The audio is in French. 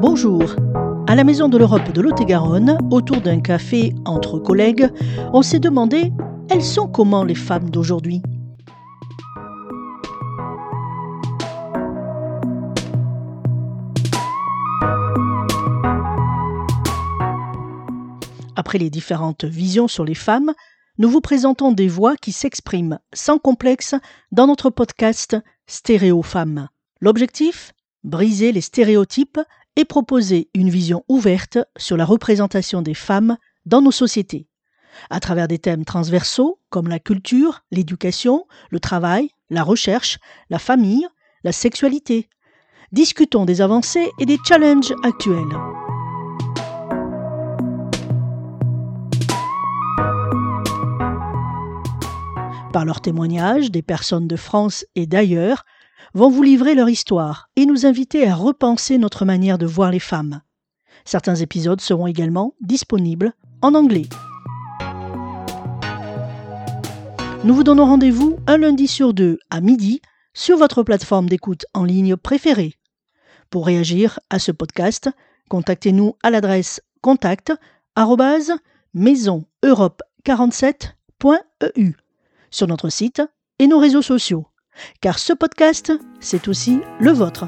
Bonjour. À la Maison de l'Europe de Lot-et-Garonne, autour d'un café entre collègues, on s'est demandé elles sont comment les femmes d'aujourd'hui? Après les différentes visions sur les femmes, nous vous présentons des voix qui s'expriment sans complexe dans notre podcast Stéréo Femmes. L'objectif? Briser les stéréotypes et proposer une vision ouverte sur la représentation des femmes dans nos sociétés, à travers des thèmes transversaux comme la culture, l'éducation, le travail, la recherche, la famille, la sexualité. Discutons des avancées et des challenges actuels. Par leurs témoignages, des personnes de France et d'ailleurs vont vous livrer leur histoire et nous inviter à repenser notre manière de voir les femmes. Certains épisodes seront également disponibles en anglais. Nous vous donnons rendez-vous un lundi sur deux à midi sur votre plateforme d'écoute en ligne préférée. Pour réagir à ce podcast, contactez-nous à l'adresse contact maisoneurope47.eu sur notre site et nos réseaux sociaux. Car ce podcast, c'est aussi le vôtre.